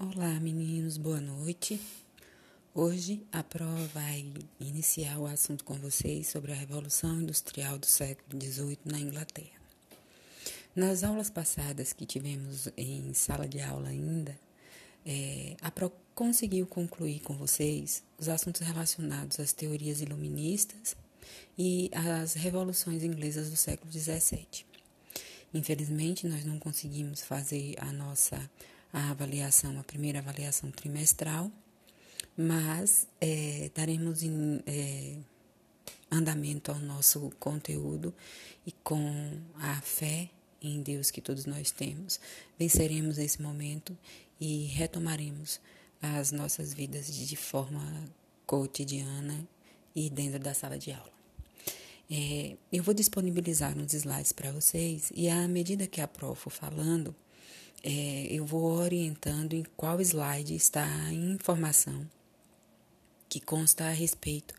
Olá, meninos, boa noite. Hoje a prova vai iniciar o assunto com vocês sobre a Revolução Industrial do século XVIII na Inglaterra. Nas aulas passadas que tivemos em sala de aula ainda, é, a Pro conseguiu concluir com vocês os assuntos relacionados às teorias iluministas e às revoluções inglesas do século XVII. Infelizmente, nós não conseguimos fazer a nossa a avaliação, a primeira avaliação trimestral, mas é, daremos em, é, andamento ao nosso conteúdo e com a fé em Deus que todos nós temos, venceremos esse momento e retomaremos as nossas vidas de forma cotidiana e dentro da sala de aula. É, eu vou disponibilizar uns slides para vocês e à medida que a prof for falando, é, eu vou orientando em qual slide está a informação que consta a respeito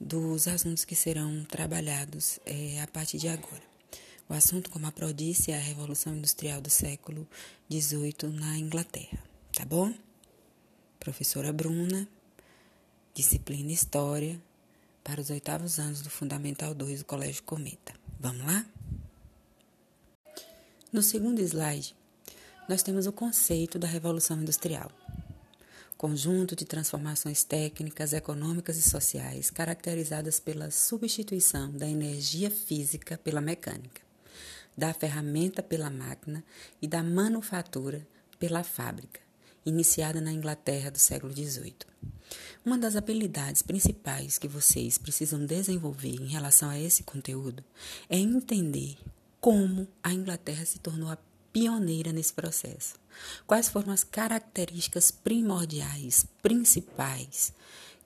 dos assuntos que serão trabalhados é, a partir de agora. O assunto, como a Pro disse, é a Revolução Industrial do século XVIII na Inglaterra, tá bom? Professora Bruna, disciplina História, para os oitavos anos do Fundamental 2 do Colégio Cometa. Vamos lá? No segundo slide, nós temos o conceito da Revolução Industrial. Conjunto de transformações técnicas, econômicas e sociais caracterizadas pela substituição da energia física pela mecânica, da ferramenta pela máquina e da manufatura pela fábrica, iniciada na Inglaterra do século XVIII. Uma das habilidades principais que vocês precisam desenvolver em relação a esse conteúdo é entender como a Inglaterra se tornou a pioneira nesse processo. Quais foram as características primordiais, principais,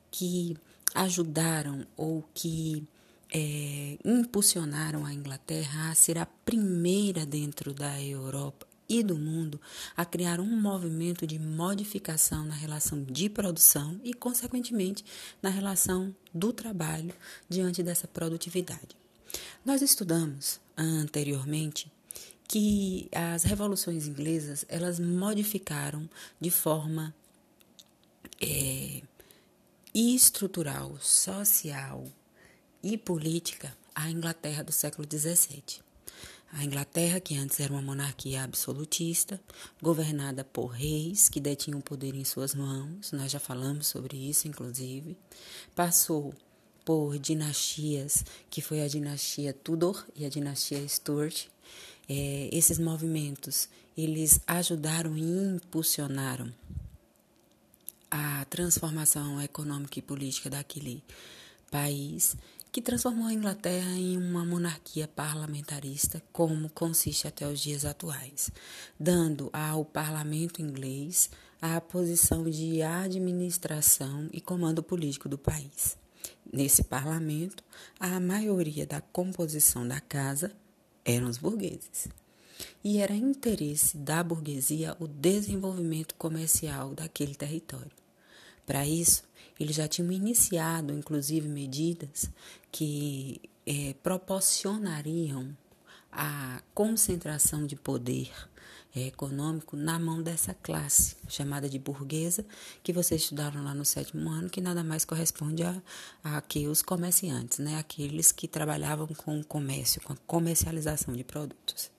que ajudaram ou que é, impulsionaram a Inglaterra a ser a primeira dentro da Europa e do mundo a criar um movimento de modificação na relação de produção e, consequentemente, na relação do trabalho diante dessa produtividade. Nós estudamos anteriormente que as revoluções inglesas elas modificaram de forma é, estrutural, social e política a Inglaterra do século XVII. A Inglaterra, que antes era uma monarquia absolutista, governada por reis que detinham o poder em suas mãos, nós já falamos sobre isso, inclusive, passou por dinastias, que foi a dinastia Tudor e a dinastia Stuart, é, esses movimentos eles ajudaram e impulsionaram a transformação econômica e política daquele país que transformou a Inglaterra em uma monarquia parlamentarista, como consiste até os dias atuais, dando ao parlamento inglês a posição de administração e comando político do país. Nesse parlamento, a maioria da composição da casa eram os burgueses. E era interesse da burguesia o desenvolvimento comercial daquele território. Para isso, eles já tinham iniciado, inclusive, medidas que é, proporcionariam a concentração de poder econômico na mão dessa classe chamada de burguesa, que vocês estudaram lá no sétimo ano, que nada mais corresponde a, a que os comerciantes, né? aqueles que trabalhavam com o comércio, com a comercialização de produtos.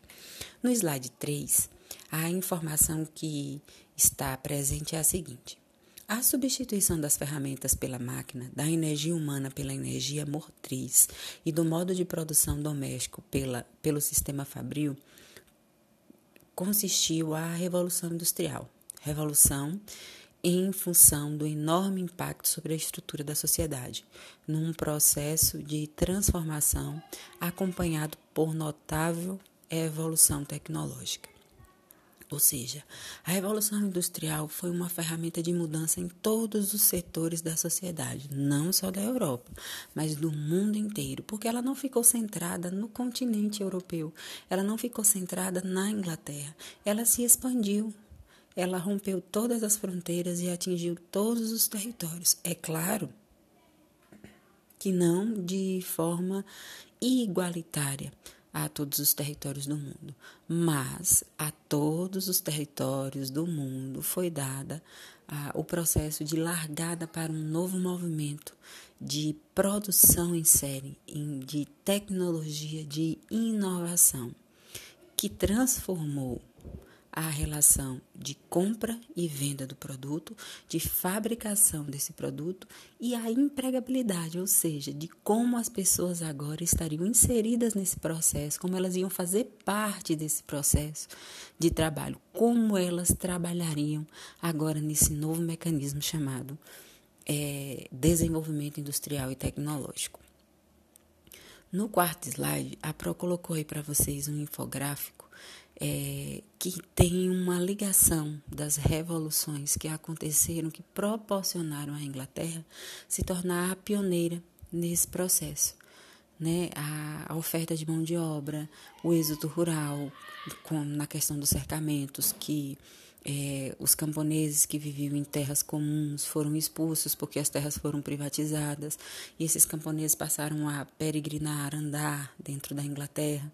No slide 3, a informação que está presente é a seguinte. A substituição das ferramentas pela máquina, da energia humana pela energia motriz e do modo de produção doméstico pela, pelo sistema fabril consistiu a Revolução Industrial. Revolução em função do enorme impacto sobre a estrutura da sociedade, num processo de transformação acompanhado por notável evolução tecnológica. Ou seja, a Revolução Industrial foi uma ferramenta de mudança em todos os setores da sociedade, não só da Europa, mas do mundo inteiro, porque ela não ficou centrada no continente europeu, ela não ficou centrada na Inglaterra, ela se expandiu. Ela rompeu todas as fronteiras e atingiu todos os territórios. É claro que não de forma igualitária, a todos os territórios do mundo, mas a todos os territórios do mundo foi dada o processo de largada para um novo movimento de produção em série, de tecnologia, de inovação, que transformou a relação de compra e venda do produto, de fabricação desse produto e a empregabilidade, ou seja, de como as pessoas agora estariam inseridas nesse processo, como elas iam fazer parte desse processo de trabalho, como elas trabalhariam agora nesse novo mecanismo chamado é, desenvolvimento industrial e tecnológico. No quarto slide, a Pro colocou aí para vocês um infográfico é, que tem uma ligação das revoluções que aconteceram, que proporcionaram à Inglaterra se tornar a pioneira nesse processo. Né? A, a oferta de mão de obra, o êxodo rural, com, na questão dos cercamentos, que é, os camponeses que viviam em terras comuns foram expulsos porque as terras foram privatizadas e esses camponeses passaram a peregrinar, andar dentro da Inglaterra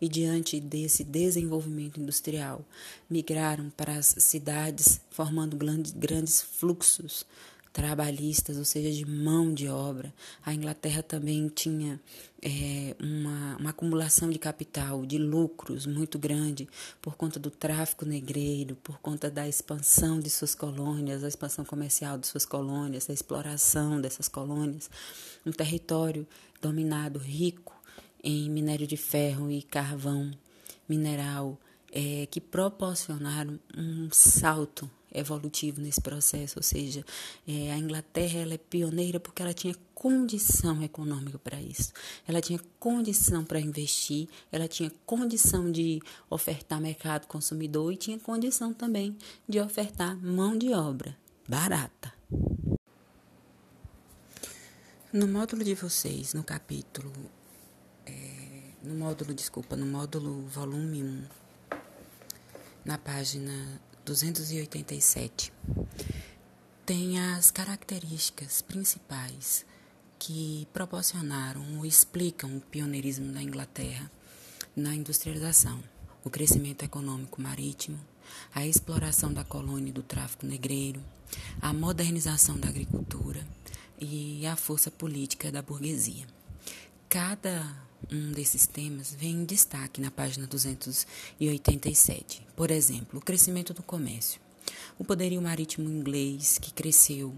e, diante desse desenvolvimento industrial, migraram para as cidades, formando grandes fluxos trabalhistas, ou seja, de mão de obra. A Inglaterra também tinha é, uma, uma acumulação de capital, de lucros muito grande por conta do tráfico negreiro, por conta da expansão de suas colônias, a expansão comercial de suas colônias, a exploração dessas colônias. Um território dominado, rico em minério de ferro e carvão mineral, é, que proporcionaram um salto evolutivo nesse processo, ou seja, é, a Inglaterra ela é pioneira porque ela tinha condição econômica para isso. Ela tinha condição para investir, ela tinha condição de ofertar mercado consumidor e tinha condição também de ofertar mão de obra barata. No módulo de vocês, no capítulo, é, no módulo, desculpa, no módulo volume 1, na página 287 tem as características principais que proporcionaram ou explicam o pioneirismo da Inglaterra na industrialização, o crescimento econômico marítimo, a exploração da colônia e do tráfico negreiro, a modernização da agricultura e a força política da burguesia. Cada um desses temas vem em destaque na página 287. Por exemplo, o crescimento do comércio. O poderio marítimo inglês, que cresceu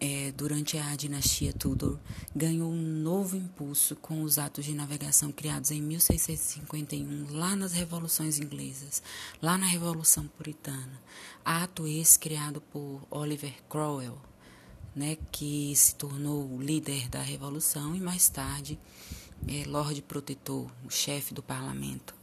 é, durante a dinastia Tudor, ganhou um novo impulso com os atos de navegação criados em 1651, lá nas revoluções inglesas, lá na Revolução Puritana. Ato esse criado por Oliver Cromwell, né, que se tornou líder da Revolução e mais tarde é, Lorde Protetor, o chefe do parlamento.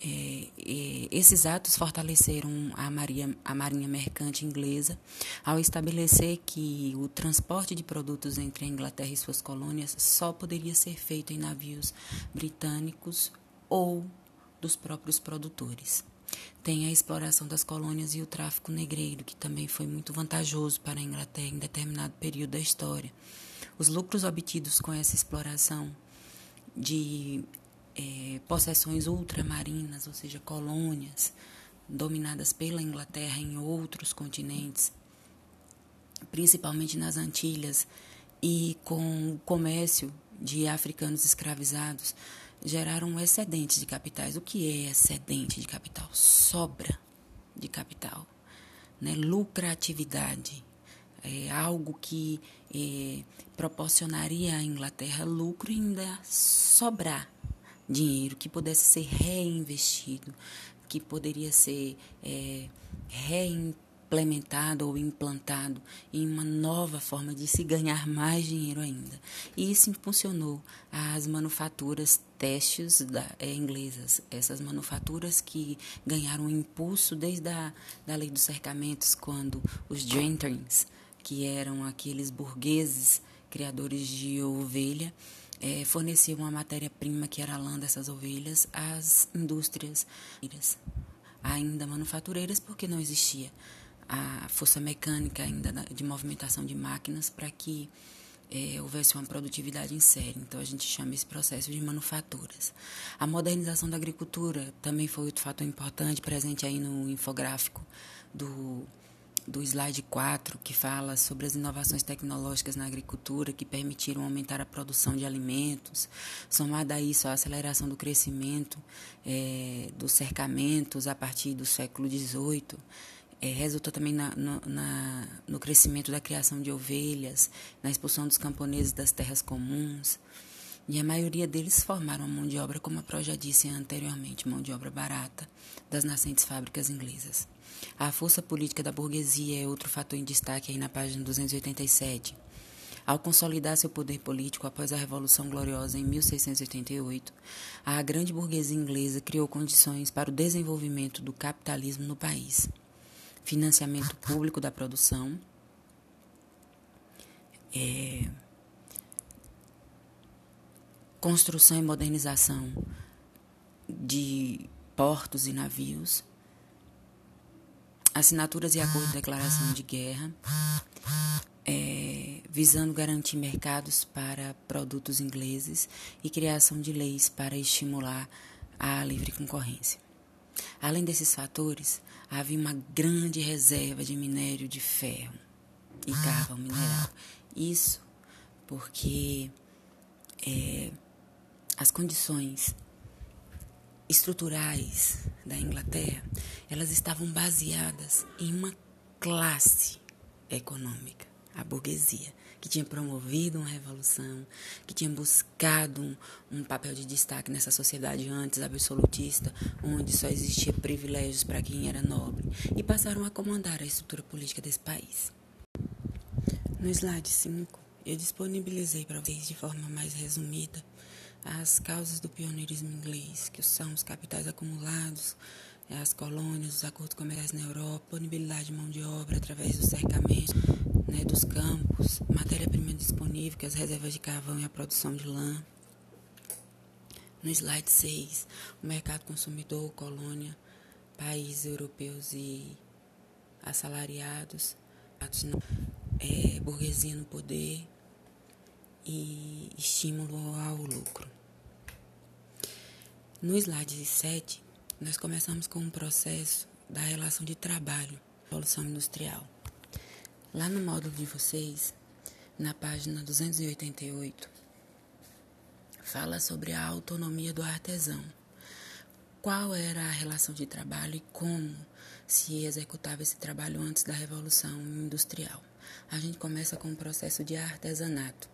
É, é, esses atos fortaleceram a, Maria, a Marinha Mercante Inglesa ao estabelecer que o transporte de produtos entre a Inglaterra e suas colônias só poderia ser feito em navios britânicos ou dos próprios produtores. Tem a exploração das colônias e o tráfico negreiro, que também foi muito vantajoso para a Inglaterra em determinado período da história. Os lucros obtidos com essa exploração de é, possessões ultramarinas, ou seja, colônias dominadas pela Inglaterra em outros continentes, principalmente nas Antilhas, e com o comércio de africanos escravizados, geraram excedentes de capitais. O que é excedente de capital? Sobra de capital, né? lucratividade é algo que é, proporcionaria à Inglaterra lucro e ainda sobrar dinheiro que pudesse ser reinvestido, que poderia ser é, reimplementado ou implantado em uma nova forma de se ganhar mais dinheiro ainda. E isso impulsionou as manufaturas têxteis é, inglesas, essas manufaturas que ganharam impulso desde a da lei dos cercamentos, quando os gentrins que eram aqueles burgueses criadores de ovelha, é, forneciam a matéria-prima, que era a lã dessas ovelhas, às indústrias ainda manufatureiras, porque não existia a força mecânica ainda de movimentação de máquinas para que é, houvesse uma produtividade em série. Então, a gente chama esse processo de manufaturas. A modernização da agricultura também foi outro fator importante, presente aí no infográfico do, do slide 4, que fala sobre as inovações tecnológicas na agricultura que permitiram aumentar a produção de alimentos. Somada a isso, a aceleração do crescimento é, dos cercamentos a partir do século XVIII é, resultou também na, no, na, no crescimento da criação de ovelhas, na expulsão dos camponeses das terras comuns. E a maioria deles formaram mão de obra, como a Pro já disse anteriormente, mão de obra barata das nascentes fábricas inglesas. A força política da burguesia é outro fator em destaque aí na página 287. Ao consolidar seu poder político após a Revolução Gloriosa em 1688, a grande burguesia inglesa criou condições para o desenvolvimento do capitalismo no país financiamento público da produção, é, construção e modernização de portos e navios, assinaturas e acordos de declaração de guerra, é, visando garantir mercados para produtos ingleses e criação de leis para estimular a livre concorrência. Além desses fatores, havia uma grande reserva de minério de ferro e carvão mineral. Isso porque é, as condições estruturais da Inglaterra elas estavam baseadas em uma classe econômica, a burguesia, que tinha promovido uma revolução, que tinha buscado um, um papel de destaque nessa sociedade antes absolutista, onde só existia privilégios para quem era nobre, e passaram a comandar a estrutura política desse país. No slide 5, eu disponibilizei para vocês de forma mais resumida as causas do pioneirismo inglês, que são os capitais acumulados, as colônias, os acordos comerciais na Europa, disponibilidade de mão de obra através do cercamento, né, dos campos, matéria-prima disponível, que é as reservas de carvão e a produção de lã. No slide 6, o mercado consumidor, colônia, países europeus e assalariados, é, burguesia no poder e estímulo ao lucro. No slide 7, nós começamos com um processo da relação de trabalho, evolução industrial. Lá no módulo de vocês, na página 288, fala sobre a autonomia do artesão. Qual era a relação de trabalho e como se executava esse trabalho antes da Revolução Industrial. A gente começa com o processo de artesanato,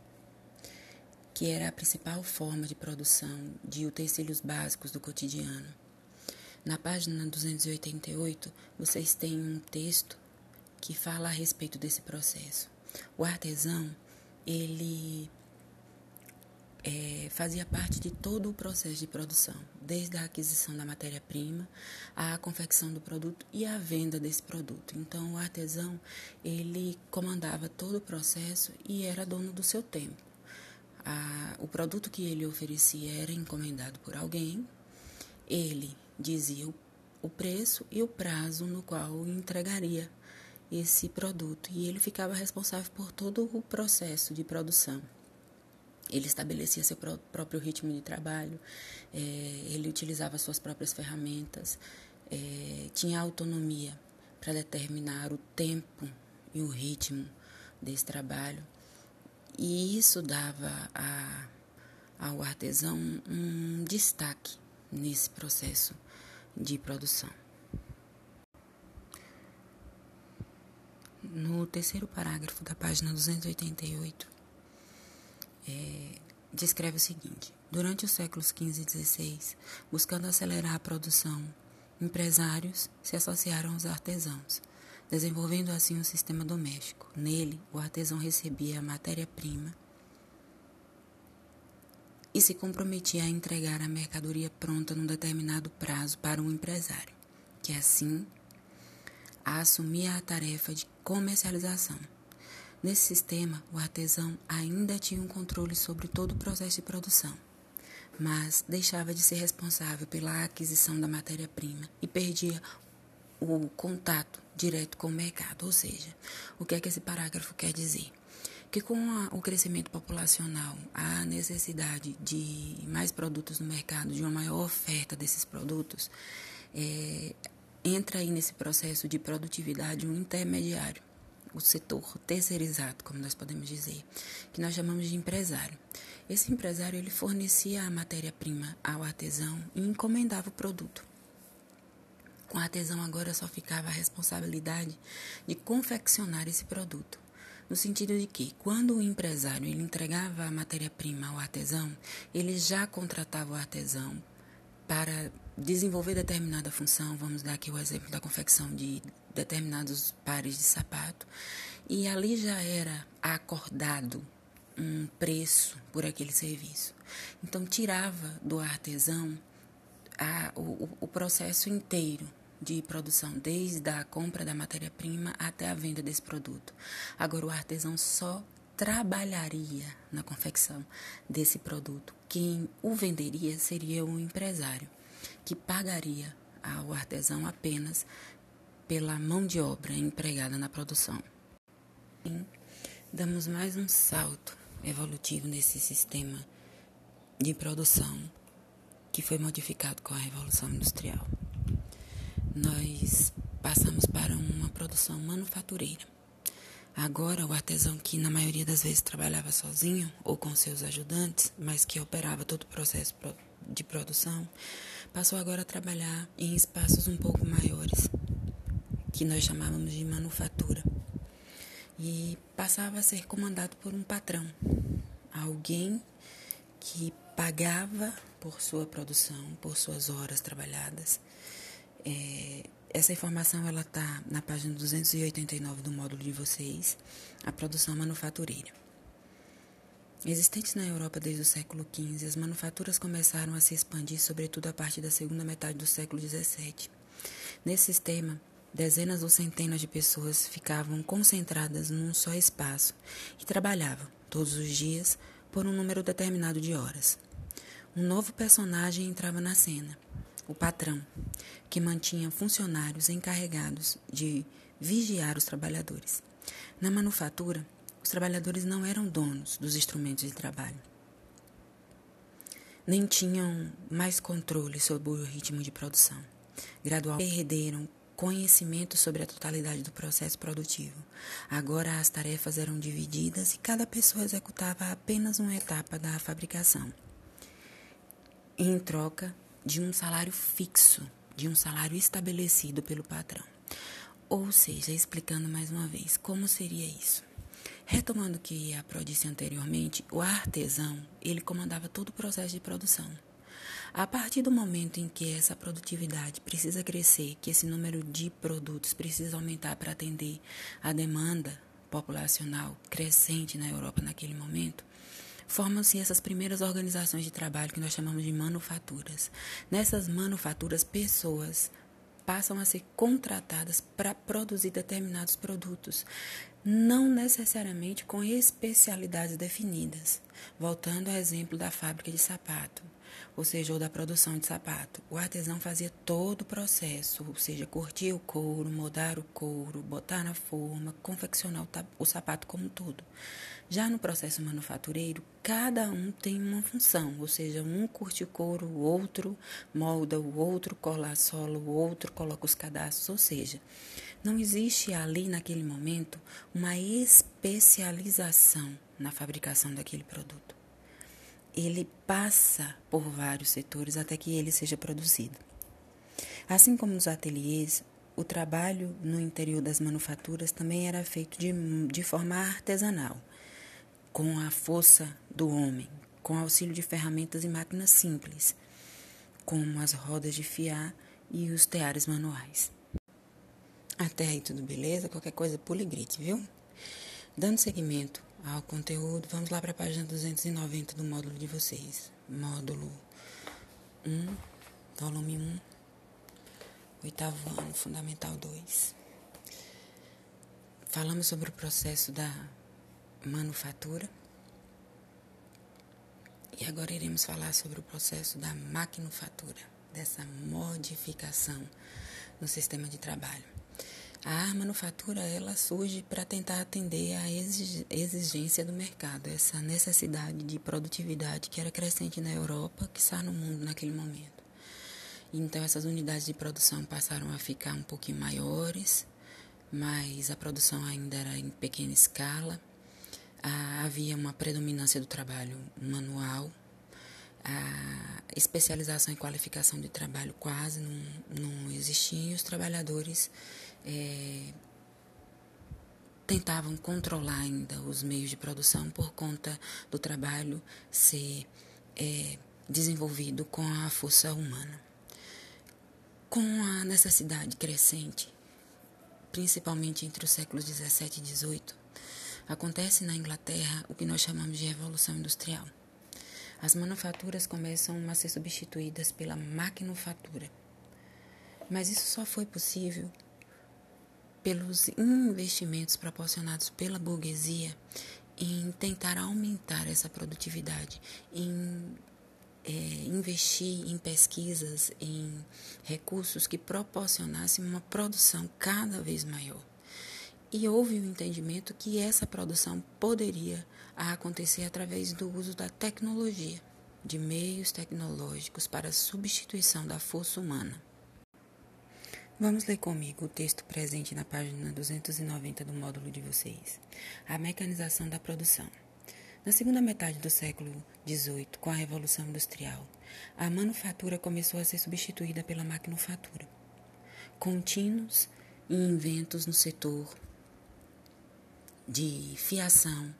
que era a principal forma de produção de utensílios básicos do cotidiano. Na página 288, vocês têm um texto que fala a respeito desse processo. O artesão, ele é, fazia parte de todo o processo de produção, desde a aquisição da matéria-prima, a confecção do produto e a venda desse produto. Então, o artesão, ele comandava todo o processo e era dono do seu tempo. A, o produto que ele oferecia era encomendado por alguém, ele dizia o, o preço e o prazo no qual entregaria esse produto e ele ficava responsável por todo o processo de produção. Ele estabelecia seu próprio ritmo de trabalho, é, ele utilizava suas próprias ferramentas, é, tinha autonomia para determinar o tempo e o ritmo desse trabalho. E isso dava a, ao artesão um destaque nesse processo de produção. no terceiro parágrafo da página 288, é, descreve o seguinte: Durante os séculos XV e XVI, buscando acelerar a produção, empresários se associaram aos artesãos, desenvolvendo assim um sistema doméstico. Nele, o artesão recebia a matéria-prima e se comprometia a entregar a mercadoria pronta num determinado prazo para um empresário, que assim assumia a tarefa de comercialização. Nesse sistema, o artesão ainda tinha um controle sobre todo o processo de produção, mas deixava de ser responsável pela aquisição da matéria-prima e perdia o contato direto com o mercado. Ou seja, o que é que esse parágrafo quer dizer? Porque com a, o crescimento populacional, a necessidade de mais produtos no mercado, de uma maior oferta desses produtos, é, entra aí nesse processo de produtividade um intermediário, o setor terceirizado, como nós podemos dizer, que nós chamamos de empresário. Esse empresário ele fornecia a matéria-prima ao artesão e encomendava o produto. Com o artesão agora só ficava a responsabilidade de confeccionar esse produto. No sentido de que, quando o empresário ele entregava a matéria-prima ao artesão, ele já contratava o artesão para desenvolver determinada função, vamos dar aqui o exemplo da confecção de determinados pares de sapato, e ali já era acordado um preço por aquele serviço. Então, tirava do artesão a, o, o processo inteiro de produção, desde a compra da matéria-prima até a venda desse produto. Agora, o artesão só trabalharia na confecção desse produto. Quem o venderia seria o empresário, que pagaria ao artesão apenas pela mão de obra empregada na produção. Damos mais um salto evolutivo nesse sistema de produção que foi modificado com a Revolução Industrial. Nós passamos para uma produção manufatureira. Agora, o artesão que na maioria das vezes trabalhava sozinho ou com seus ajudantes, mas que operava todo o processo de produção, passou agora a trabalhar em espaços um pouco maiores, que nós chamávamos de manufatura. E passava a ser comandado por um patrão, alguém que pagava por sua produção, por suas horas trabalhadas. É, essa informação ela está na página 289 do módulo de vocês, a produção manufatureira. Existentes na Europa desde o século XV, as manufaturas começaram a se expandir, sobretudo a partir da segunda metade do século XVII. Nesse sistema, dezenas ou centenas de pessoas ficavam concentradas num só espaço e trabalhavam, todos os dias, por um número determinado de horas. Um novo personagem entrava na cena, o patrão, que mantinha funcionários encarregados de vigiar os trabalhadores. Na manufatura, os trabalhadores não eram donos dos instrumentos de trabalho, nem tinham mais controle sobre o ritmo de produção. Gradualmente perderam conhecimento sobre a totalidade do processo produtivo. Agora as tarefas eram divididas e cada pessoa executava apenas uma etapa da fabricação, em troca de um salário fixo, de um salário estabelecido pelo patrão. Ou seja, explicando mais uma vez, como seria isso? Retomando o que a Pro disse anteriormente, o artesão, ele comandava todo o processo de produção. A partir do momento em que essa produtividade precisa crescer, que esse número de produtos precisa aumentar para atender a demanda populacional crescente na Europa naquele momento, formam-se essas primeiras organizações de trabalho que nós chamamos de manufaturas. Nessas manufaturas, pessoas passam a ser contratadas para produzir determinados produtos, não necessariamente com especialidades definidas. Voltando ao exemplo da fábrica de sapato ou seja, ou da produção de sapato. O artesão fazia todo o processo, ou seja, curtir o couro, moldar o couro, botar na forma, confeccionar o, sapato como um todo. Já no processo manufatureiro, cada um tem uma função, ou seja, um curte o couro, o outro molda, o outro cola a sola, o outro coloca os cadastros, ou seja, não existe ali naquele momento uma especialização na fabricação daquele produto ele passa por vários setores até que ele seja produzido. Assim como nos ateliês, o trabalho no interior das manufaturas também era feito de, de forma artesanal, com a força do homem, com auxílio de ferramentas e máquinas simples, como as rodas de fiar e os teares manuais. Até aí tudo beleza? Qualquer coisa pule e grite, viu? Dando seguimento ao conteúdo, vamos lá para a página 290 do módulo de vocês. Módulo 1, volume 1, oitavo ano, fundamental 2. Falamos sobre o processo da manufatura. E agora iremos falar sobre o processo da maquinofatura, dessa modificação no sistema de trabalho. A manufatura ela surge para tentar atender à exigência do mercado, essa necessidade de produtividade que era crescente na Europa, que está no mundo naquele momento. Então essas unidades de produção passaram a ficar um pouquinho maiores, mas a produção ainda era em pequena escala. havia uma predominância do trabalho manual a especialização e qualificação de trabalho quase não, não e os trabalhadores é, tentavam controlar ainda os meios de produção por conta do trabalho ser é, desenvolvido com a força humana. Com a necessidade crescente, principalmente entre os séculos 17 e 18, acontece na Inglaterra o que nós chamamos de Revolução Industrial. As manufaturas começam a ser substituídas pela maquinofatura. Mas isso só foi possível pelos investimentos proporcionados pela burguesia em tentar aumentar essa produtividade, em é, investir em pesquisas, em recursos que proporcionassem uma produção cada vez maior. E houve o um entendimento que essa produção poderia acontecer através do uso da tecnologia, de meios tecnológicos para substituição da força humana. Vamos ler comigo o texto presente na página 290 do módulo de vocês. A mecanização da produção. Na segunda metade do século XVIII, com a Revolução Industrial, a manufatura começou a ser substituída pela maquinofatura. Contínuos inventos no setor de fiação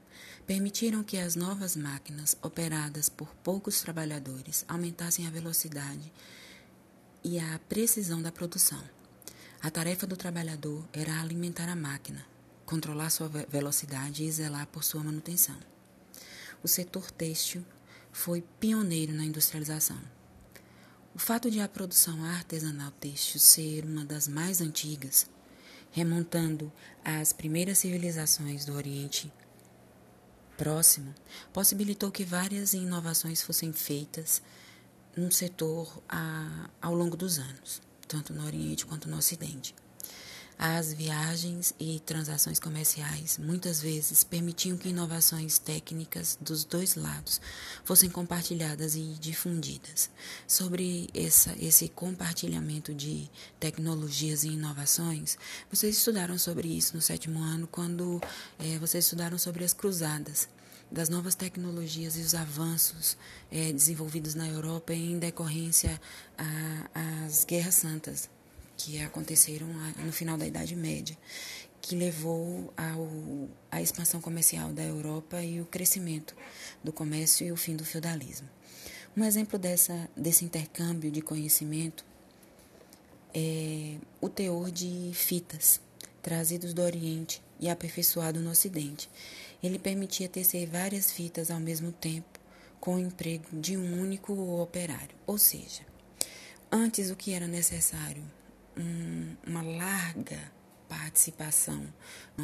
permitiram que as novas máquinas, operadas por poucos trabalhadores, aumentassem a velocidade e a precisão da produção. A tarefa do trabalhador era alimentar a máquina, controlar sua velocidade e zelar por sua manutenção. O setor têxtil foi pioneiro na industrialização. O fato de a produção artesanal têxtil ser uma das mais antigas, remontando às primeiras civilizações do Oriente Próximo, possibilitou que várias inovações fossem feitas no setor a, ao longo dos anos tanto no Oriente quanto no Ocidente. As viagens e transações comerciais muitas vezes permitiam que inovações técnicas dos dois lados fossem compartilhadas e difundidas. Sobre essa, esse compartilhamento de tecnologias e inovações, vocês estudaram sobre isso no sétimo ano, quando é, vocês estudaram sobre as cruzadas das novas tecnologias e os avanços é, desenvolvidos na Europa em decorrência às guerras santas que aconteceram no final da Idade Média, que levou ao, à expansão comercial da Europa e o crescimento do comércio e o fim do feudalismo. Um exemplo dessa, desse intercâmbio de conhecimento é o teor de fitas trazidos do Oriente e aperfeiçoado no Ocidente. Ele permitia tecer várias fitas ao mesmo tempo, com o emprego de um único operário. Ou seja, antes o que era necessário, um, uma larga participação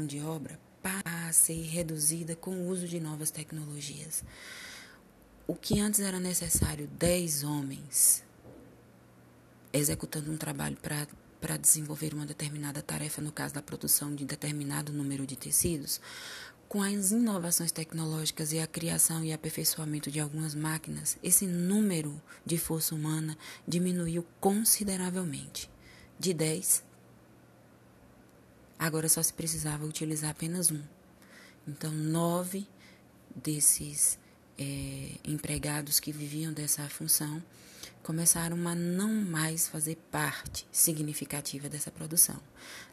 de obra para a ser reduzida com o uso de novas tecnologias. O que antes era necessário 10 homens executando um trabalho para para desenvolver uma determinada tarefa, no caso da produção de determinado número de tecidos, com as inovações tecnológicas e a criação e aperfeiçoamento de algumas máquinas, esse número de força humana diminuiu consideravelmente. De 10, agora só se precisava utilizar apenas um. Então, nove desses é, empregados que viviam dessa função começaram a não mais fazer parte significativa dessa produção,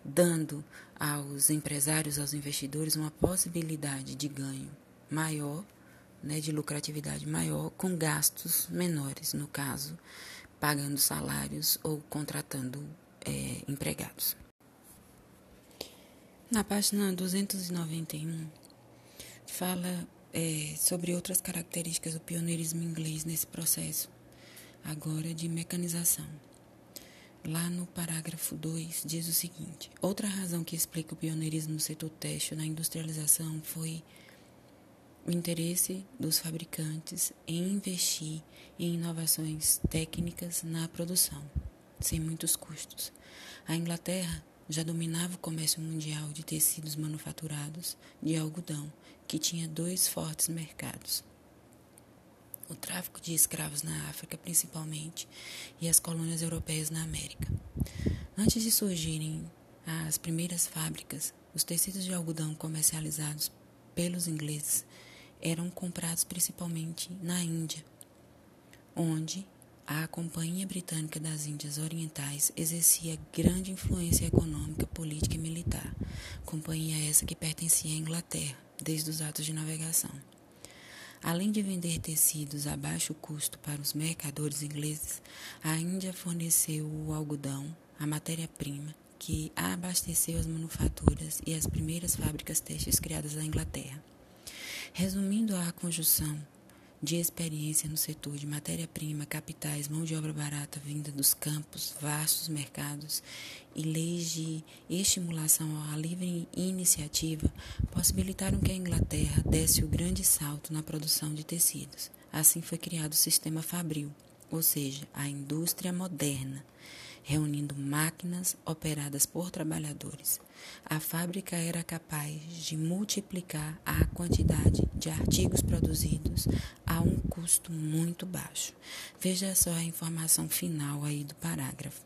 dando aos empresários, aos investidores, uma possibilidade de ganho maior, né, de lucratividade maior, com gastos menores, no caso, pagando salários ou contratando é, empregados. Na página 291, fala é, sobre outras características do pioneirismo inglês nesse processo agora de mecanização. Lá no parágrafo 2 diz o seguinte: outra razão que explica o pioneirismo no setor têxtil na industrialização foi o interesse dos fabricantes em investir em inovações técnicas na produção, sem muitos custos. A Inglaterra já dominava o comércio mundial de tecidos manufaturados de algodão, que tinha dois fortes mercados: o tráfico de escravos na África, principalmente, e as colônias europeias na América. Antes de surgirem as primeiras fábricas, os tecidos de algodão comercializados pelos ingleses eram comprados principalmente na Índia, onde a Companhia Britânica das Índias Orientais exercia grande influência econômica, política e militar, companhia essa que pertencia à Inglaterra desde os atos de navegação. Além de vender tecidos a baixo custo para os mercadores ingleses, a Índia forneceu o algodão, a matéria-prima, que abasteceu as manufaturas e as primeiras fábricas têxteis criadas na Inglaterra. Resumindo a conjunção de experiência no setor de matéria-prima, capitais, mão de obra barata vinda dos campos, vastos mercados e leis de estimulação à livre iniciativa possibilitaram que a Inglaterra desse o grande salto na produção de tecidos. Assim foi criado o sistema fabril, ou seja, a indústria moderna reunindo máquinas operadas por trabalhadores. A fábrica era capaz de multiplicar a quantidade de artigos produzidos a um custo muito baixo. Veja só a informação final aí do parágrafo.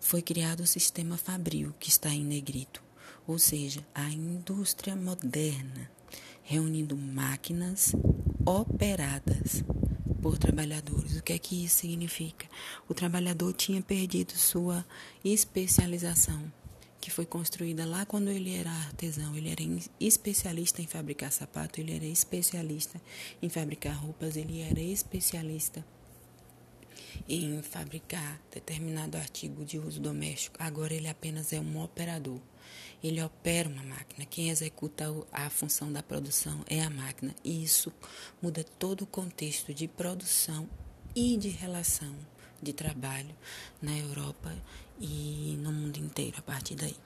Foi criado o sistema fabril, que está em negrito, ou seja, a indústria moderna, reunindo máquinas operadas por trabalhadores. O que é que isso significa? O trabalhador tinha perdido sua especialização, que foi construída lá quando ele era artesão. Ele era especialista em fabricar sapato, ele era especialista em fabricar roupas, ele era especialista em fabricar determinado artigo de uso doméstico. Agora ele apenas é um operador. Ele opera uma máquina. Quem executa a função da produção é a máquina. E isso muda todo o contexto de produção e de relação de trabalho na Europa e no mundo inteiro a partir daí.